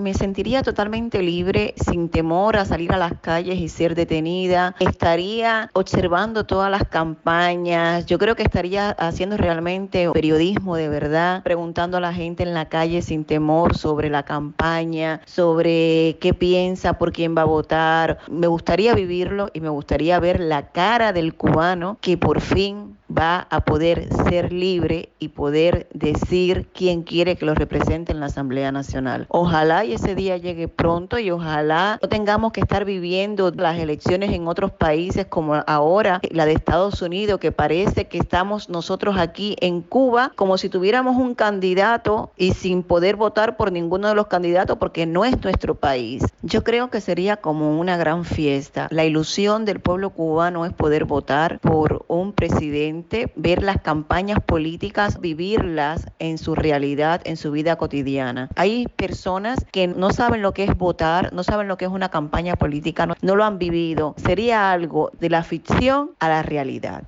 me sentiría totalmente libre, sin temor a salir a las calles y ser detenida. Estaría observando todas las campañas. Yo creo que estaría haciendo realmente periodismo de verdad, preguntando a la gente en la calle sin temor sobre la campaña, sobre qué piensa, por quién va a votar. Me gustaría vivirlo y me gustaría ver la cara del cubano que por fin va a poder ser libre y poder decir quién quiere que lo represente en la Asamblea Nacional. Ojalá y ese día llegue pronto y ojalá no tengamos que estar viviendo las elecciones en otros países como ahora la de Estados Unidos, que parece que estamos nosotros aquí en Cuba como si tuviéramos un candidato y sin poder votar por ninguno de los candidatos porque no es nuestro país. Yo creo que sería como una gran fiesta. La ilusión del pueblo cubano es poder votar por un presidente ver las campañas políticas, vivirlas en su realidad, en su vida cotidiana. Hay personas que no saben lo que es votar, no saben lo que es una campaña política, no, lo han vivido. Sería algo de la ficción a la realidad.